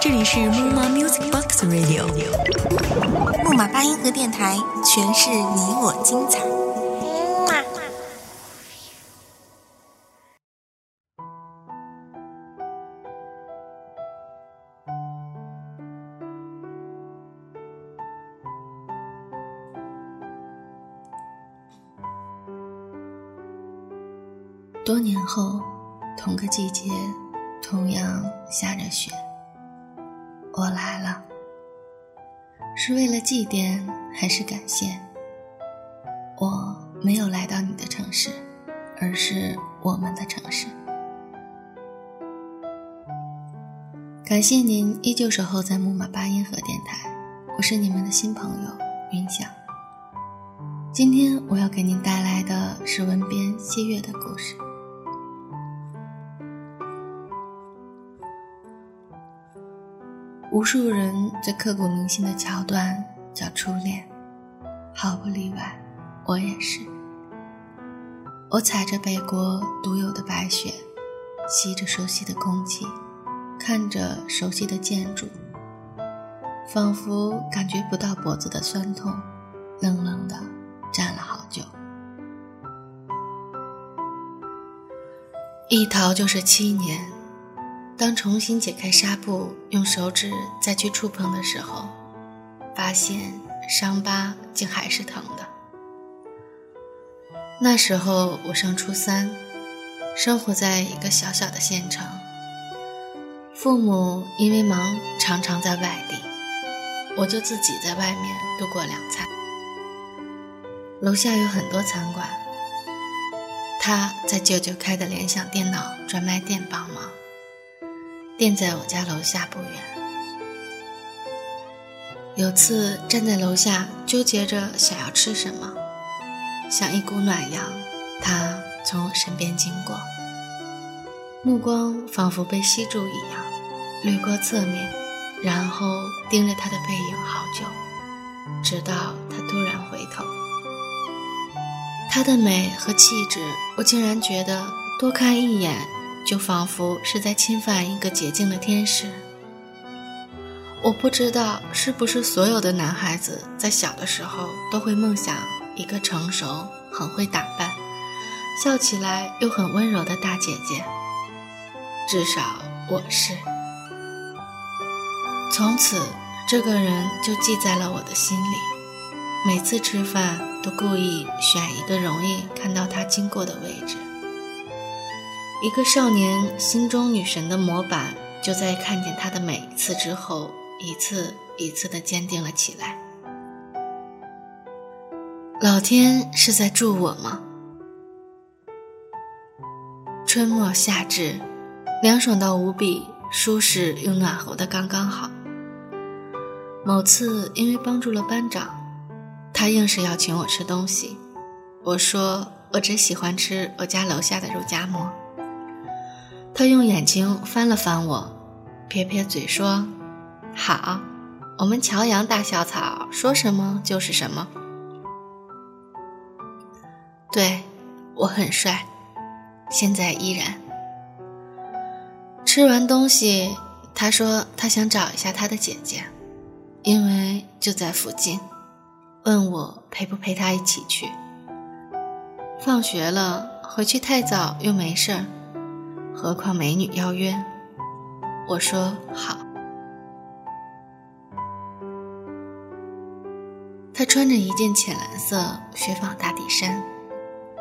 这里是木马 Music Box Radio，木马八音盒电台，诠释你我精彩。多年后，同个季节，同样下着雪，我来了，是为了祭奠还是感谢？我没有来到你的城市，而是我们的城市。感谢您依旧守候在木马八音盒电台，我是你们的新朋友云想。今天我要给您带来的是文编谢月的故事。无数人最刻骨铭心的桥段叫初恋，毫不例外，我也是。我踩着北国独有的白雪，吸着熟悉的空气，看着熟悉的建筑，仿佛感觉不到脖子的酸痛，愣愣的站了好久。一逃就是七年。当重新解开纱布，用手指再去触碰的时候，发现伤疤竟还是疼的。那时候我上初三，生活在一个小小的县城，父母因为忙常常在外地，我就自己在外面度过两餐。楼下有很多餐馆，他在舅舅开的联想电脑专卖店帮忙。店在我家楼下不远。有次站在楼下纠结着想要吃什么，像一股暖阳，他从我身边经过，目光仿佛被吸住一样，掠过侧面，然后盯着他的背影好久，直到他突然回头。他的美和气质，我竟然觉得多看一眼。就仿佛是在侵犯一个洁净的天使。我不知道是不是所有的男孩子在小的时候都会梦想一个成熟、很会打扮、笑起来又很温柔的大姐姐。至少我是。从此，这个人就记在了我的心里。每次吃饭都故意选一个容易看到他经过的位置。一个少年心中女神的模板，就在看见她的每一次之后，一次一次的坚定了起来。老天是在助我吗？春末夏至，凉爽到无比，舒适又暖和的刚刚好。某次因为帮助了班长，他硬是要请我吃东西，我说我只喜欢吃我家楼下的肉夹馍。他用眼睛翻了翻我，撇撇嘴说：“好，我们乔阳大校草说什么就是什么。对我很帅，现在依然。”吃完东西，他说他想找一下他的姐姐，因为就在附近，问我陪不陪他一起去。放学了回去太早又没事儿。何况美女邀约，我说好。她穿着一件浅蓝色雪纺大底衫，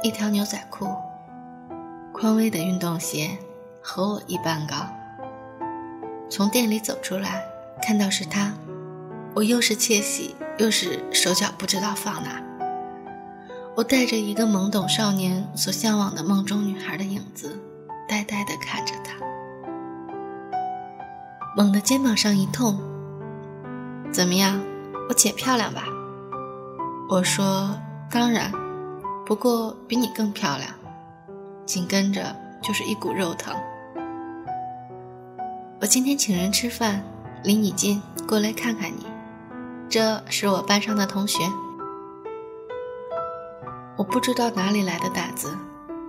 一条牛仔裤，匡威的运动鞋，和我一般高。从店里走出来，看到是她，我又是窃喜，又是手脚不知道放哪。我带着一个懵懂少年所向往的梦中女孩的影子。呆呆地看着他，猛地肩膀上一痛。怎么样，我姐漂亮吧？我说当然，不过比你更漂亮。紧跟着就是一股肉疼。我今天请人吃饭，离你近，过来看看你。这是我班上的同学。我不知道哪里来的胆子，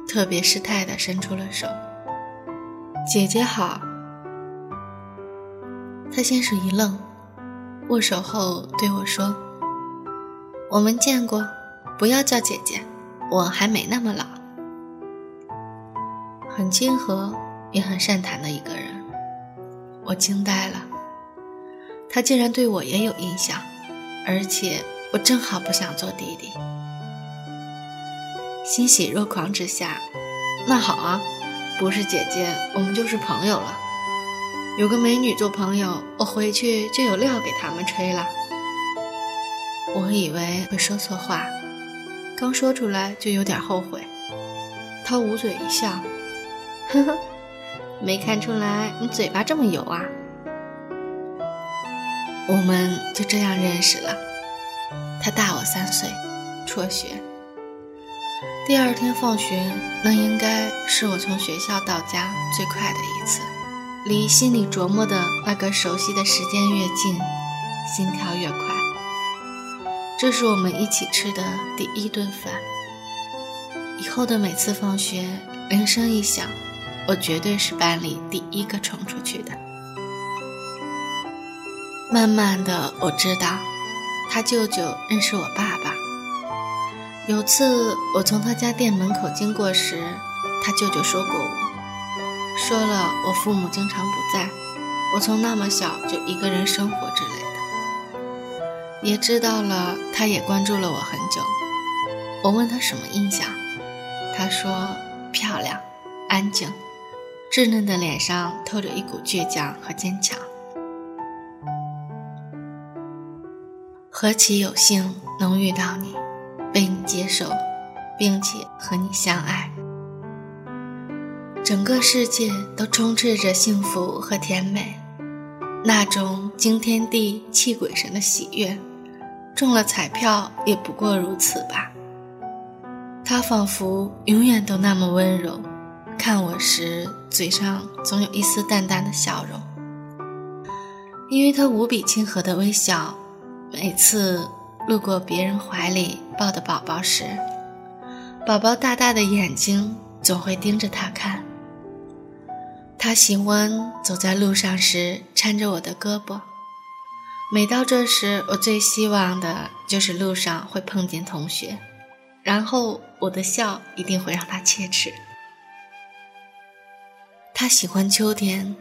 特别失态地伸出了手。姐姐好。”他先是一愣，握手后对我说：“我们见过，不要叫姐姐，我还没那么老。”很亲和，也很善谈的一个人，我惊呆了。他竟然对我也有印象，而且我正好不想做弟弟。欣喜若狂之下，那好啊，不是姐姐，我们就是朋友了。有个美女做朋友，我回去就有料给他们吹了。我以为会说错话，刚说出来就有点后悔。他捂嘴一笑，呵呵，没看出来你嘴巴这么油啊。我们就这样认识了。他大我三岁，辍学。第二天放学，那应该是我从学校到家最快的一次。离心里琢磨的那个熟悉的时间越近，心跳越快。这是我们一起吃的第一顿饭。以后的每次放学，铃声一响，我绝对是班里第一个冲出去的。慢慢的，我知道，他舅舅认识我爸爸。有次我从他家店门口经过时，他舅舅说过我。说了，我父母经常不在，我从那么小就一个人生活之类的。也知道了，他也关注了我很久。我问他什么印象，他说漂亮、安静、稚嫩的脸上透着一股倔强和坚强。何其有幸能遇到你，被你接受，并且和你相爱。整个世界都充斥着幸福和甜美，那种惊天地泣鬼神的喜悦，中了彩票也不过如此吧。他仿佛永远都那么温柔，看我时嘴上总有一丝淡淡的笑容。因为他无比亲和的微笑，每次路过别人怀里抱的宝宝时，宝宝大大的眼睛总会盯着他看。他喜欢走在路上时搀着我的胳膊，每到这时，我最希望的就是路上会碰见同学，然后我的笑一定会让他切齿。他喜欢秋天，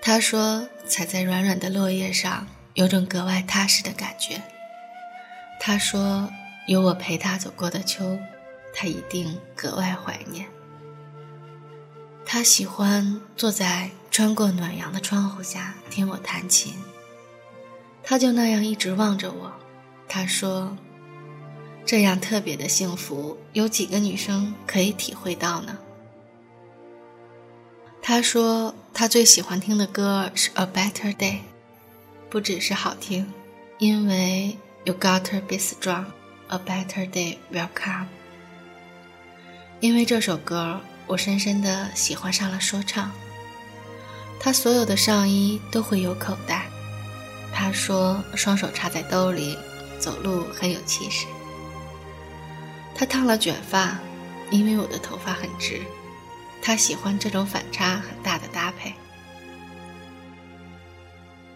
他说踩在软软的落叶上有种格外踏实的感觉。他说有我陪他走过的秋，他一定格外怀念。他喜欢坐在穿过暖阳的窗户下听我弹琴。他就那样一直望着我。他说：“这样特别的幸福，有几个女生可以体会到呢？”他说他最喜欢听的歌是《A Better Day》，不只是好听，因为 “You gotta be strong, a better day will come”。因为这首歌。我深深的喜欢上了说唱。他所有的上衣都会有口袋。他说双手插在兜里，走路很有气势。他烫了卷发，因为我的头发很直。他喜欢这种反差很大的搭配。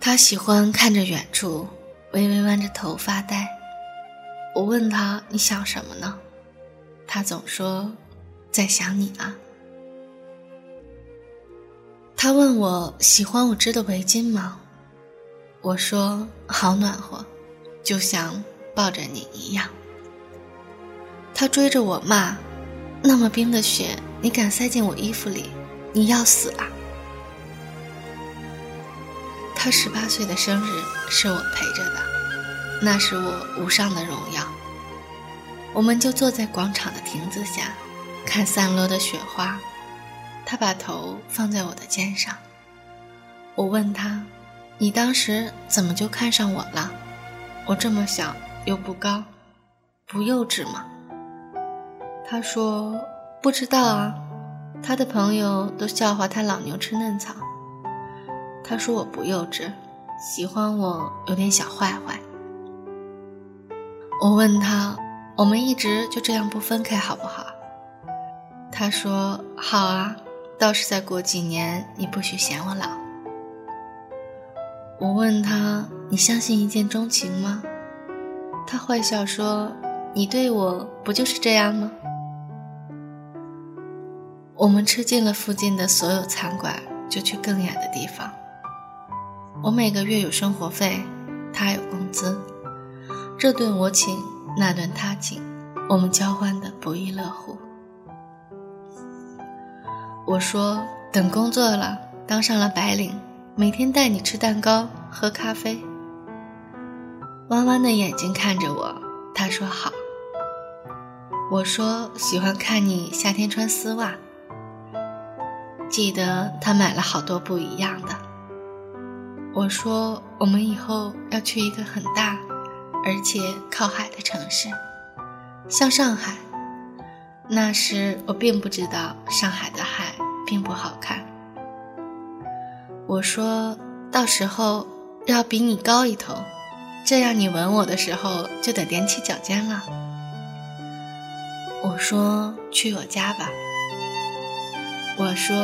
他喜欢看着远处，微微弯着头发呆。我问他你想什么呢？他总说。在想你啊。他问我喜欢我织的围巾吗？我说好暖和，就像抱着你一样。他追着我骂：“那么冰的雪，你敢塞进我衣服里？你要死啊！”他十八岁的生日是我陪着的，那是我无上的荣耀。我们就坐在广场的亭子下。看散落的雪花，他把头放在我的肩上。我问他：“你当时怎么就看上我了？我这么小又不高，不幼稚吗？”他说：“不知道啊，他的朋友都笑话他老牛吃嫩草。”他说我不幼稚，喜欢我有点小坏坏。我问他：“我们一直就这样不分开好不好？”他说：“好啊，倒是再过几年，你不许嫌我老。我问他：“你相信一见钟情吗？”他坏笑说：“你对我不就是这样吗？”我们吃尽了附近的所有餐馆，就去更远的地方。我每个月有生活费，他有工资，这顿我请，那顿他请，我们交换的不亦乐乎。我说：“等工作了，当上了白领，每天带你吃蛋糕、喝咖啡。”弯弯的眼睛看着我，他说：“好。”我说：“喜欢看你夏天穿丝袜。”记得他买了好多不一样的。我说：“我们以后要去一个很大，而且靠海的城市，像上海。”那时我并不知道上海的海并不好看。我说：“到时候要比你高一头。”这样你吻我的时候就得踮起脚尖了。我说去我家吧。我说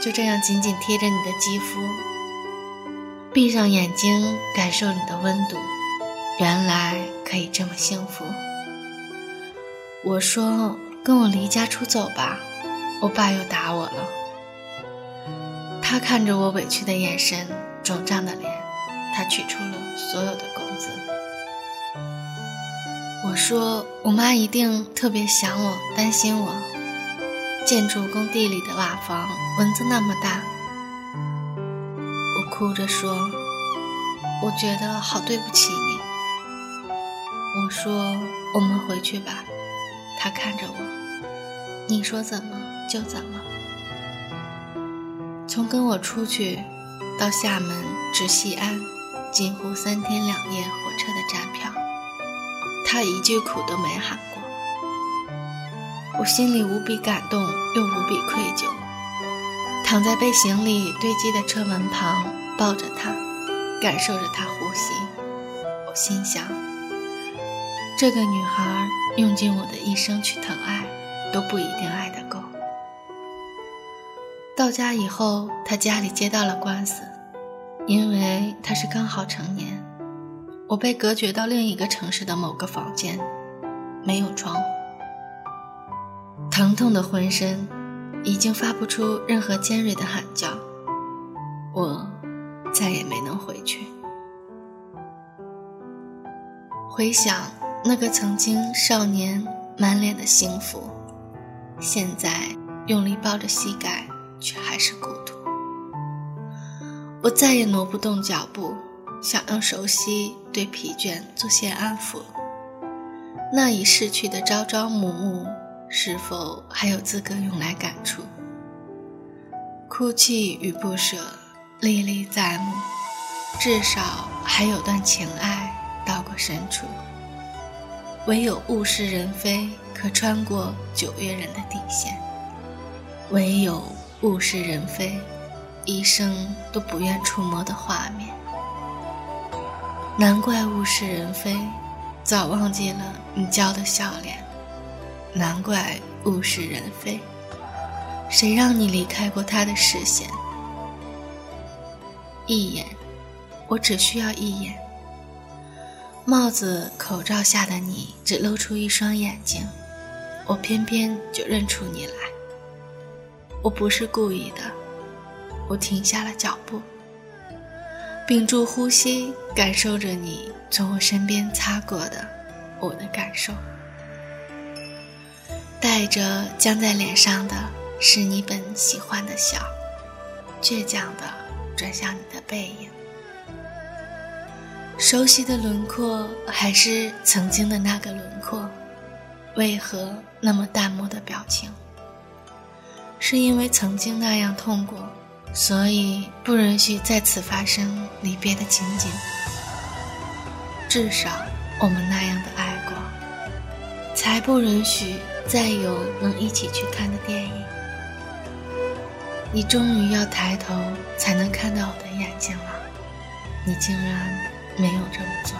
就这样紧紧贴着你的肌肤，闭上眼睛感受你的温度，原来可以这么幸福。我说跟我离家出走吧，我爸又打我了。他看着我委屈的眼神，肿胀的脸，他取出了所有的工资。我说：“我妈一定特别想我，担心我。建筑工地里的瓦房，蚊子那么大。”我哭着说：“我觉得好对不起。”我说：“我们回去吧。”他看着我：“你说怎么就怎么。”从跟我出去到厦门至西安，近乎三天两夜火车的站票。他一句苦都没喊过，我心里无比感动又无比愧疚，躺在被行李堆积的车门旁，抱着他，感受着他呼吸。我心想，这个女孩用尽我的一生去疼爱，都不一定爱得够。到家以后，他家里接到了官司，因为他是刚好成年。我被隔绝到另一个城市的某个房间，没有窗户，疼痛的浑身已经发不出任何尖锐的喊叫，我再也没能回去。回想那个曾经少年满脸的幸福，现在用力抱着膝盖，却还是孤独。我再也挪不动脚步。想用熟悉对疲倦做些安抚，那已逝去的朝朝暮暮，是否还有资格用来感触？哭泣与不舍历历在目，至少还有段情爱到过深处。唯有物是人非可穿过九月人的底线，唯有物是人非，一生都不愿触摸的画面。难怪物是人非，早忘记了你娇的笑脸。难怪物是人非，谁让你离开过他的视线？一眼，我只需要一眼。帽子口罩下的你，只露出一双眼睛，我偏偏就认出你来。我不是故意的，我停下了脚步。屏住呼吸，感受着你从我身边擦过的我的感受，带着僵在脸上的是你本喜欢的笑，倔强的转向你的背影，熟悉的轮廓还是曾经的那个轮廓，为何那么淡漠的表情？是因为曾经那样痛过。所以不允许再次发生离别的情景。至少我们那样的爱过，才不允许再有能一起去看的电影。你终于要抬头才能看到我的眼睛了，你竟然没有这么做。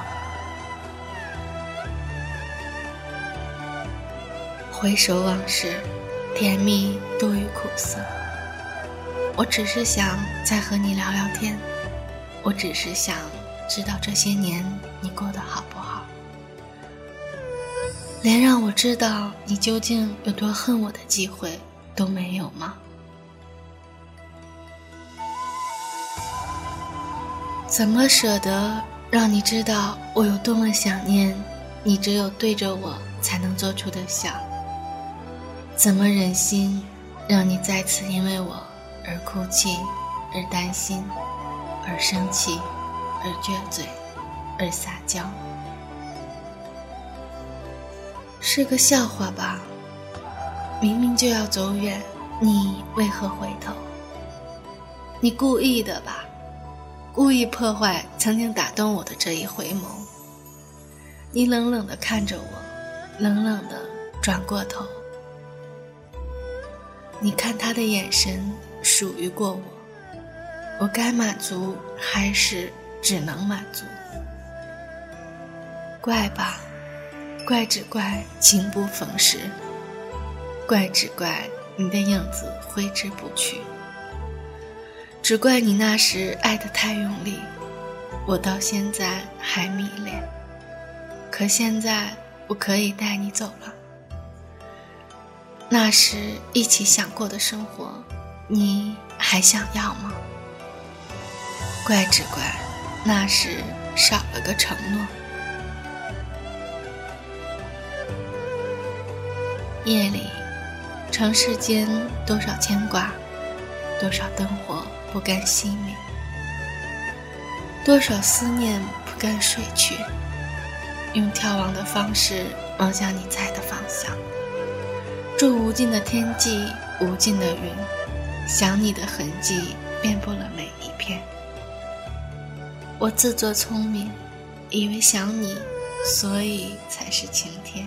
回首往事，甜蜜多于苦涩。我只是想再和你聊聊天，我只是想知道这些年你过得好不好，连让我知道你究竟有多恨我的机会都没有吗？怎么舍得让你知道我有多么想念你？只有对着我才能做出的笑。怎么忍心让你再次因为我而哭泣，而担心，而生气，而撅嘴，而撒娇？是个笑话吧？明明就要走远，你为何回头？你故意的吧？故意破坏曾经打动我的这一回眸。你冷冷的看着我，冷冷的转过头。你看他的眼神属于过我，我该满足还是只能满足？怪吧，怪只怪情不逢时，怪只怪你的影子挥之不去，只怪你那时爱得太用力，我到现在还迷恋。可现在我可以带你走了。那时一起想过的生活，你还想要吗？怪只怪那时少了个承诺。夜里，城市间多少牵挂，多少灯火不甘熄灭，多少思念不甘睡去，用眺望的方式望向你在的方向。祝无尽的天际，无尽的云，想你的痕迹遍布了每一片。我自作聪明，以为想你，所以才是晴天。